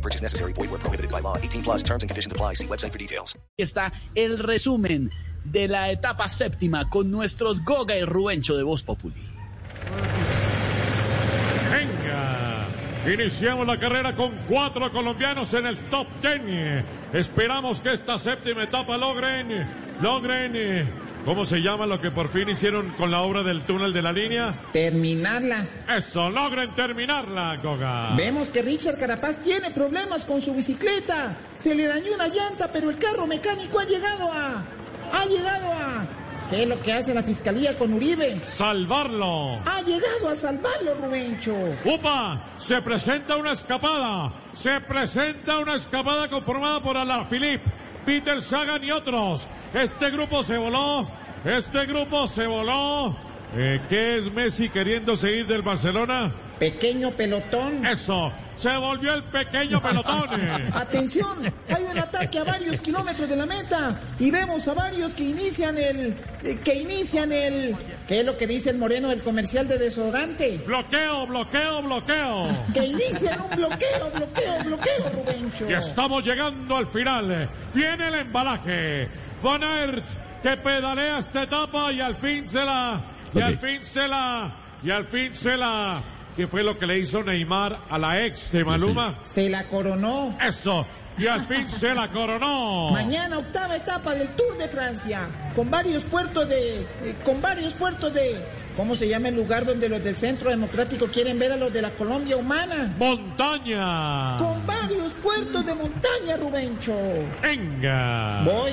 No purchase necessary. Void where prohibited by law. 18 plus terms and conditions apply. See website for details. Está el resumen de la etapa séptima con nuestros Goga y Rubencho de Voz Populi. Venga, iniciamos la carrera con cuatro colombianos en el top ten. Esperamos que esta séptima etapa logren, logren, ¿cómo se llama lo que por fin hicieron con la obra del túnel de la línea? Terminarla. Eso, logren terminarla, Goga. Vemos que Richard Carapaz tiene problemas con su bicicleta. Se le dañó una llanta, pero el carro mecánico ha llegado a... Ha llegado a... ¿Qué es lo que hace la fiscalía con Uribe? Salvarlo. Ha llegado a salvarlo, Rubencho. ¡Upa! Se presenta una escapada. Se presenta una escapada conformada por Alaphilippe, Peter Sagan y otros. Este grupo se voló. Este grupo se voló. Eh, ¿Qué es Messi queriendo seguir del Barcelona? Pequeño pelotón. Eso. Se volvió el pequeño pelotón. Atención, hay un ataque a varios kilómetros de la meta y vemos a varios que inician el... eh, que inician el... ¿Qué es lo que dice el moreno del comercial de desodorante? bloqueo, bloqueo, bloqueo. Que inician un bloqueo, bloqueo, bloqueo, Rubencho. Y estamos llegando al final. Viene el embalaje. Van Aert que pedalea esta etapa y al fin se la. Y al fin se la. Y al fin se la. ¿Qué fue lo que le hizo Neymar a la ex de Maluma? Se la coronó. Eso. Y al fin se la coronó. Mañana octava etapa del Tour de Francia, con varios puertos de, eh, con varios puertos de, ¿cómo se llama el lugar donde los del Centro Democrático quieren ver a los de la Colombia humana? Montaña. Con varios puertos de montaña, Rubencho. Venga. Voy.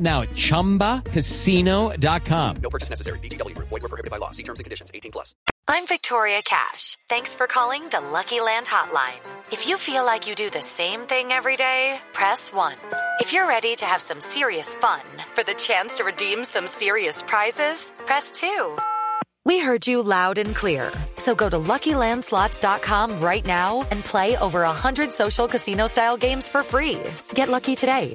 now at chumbacasino.com. No purchase necessary. VGW Group. Void were prohibited by law. See terms and conditions. 18 plus. I'm Victoria Cash. Thanks for calling the Lucky Land Hotline. If you feel like you do the same thing every day, press 1. If you're ready to have some serious fun for the chance to redeem some serious prizes, press 2. We heard you loud and clear. So go to LuckyLandSlots.com right now and play over 100 social casino style games for free. Get lucky today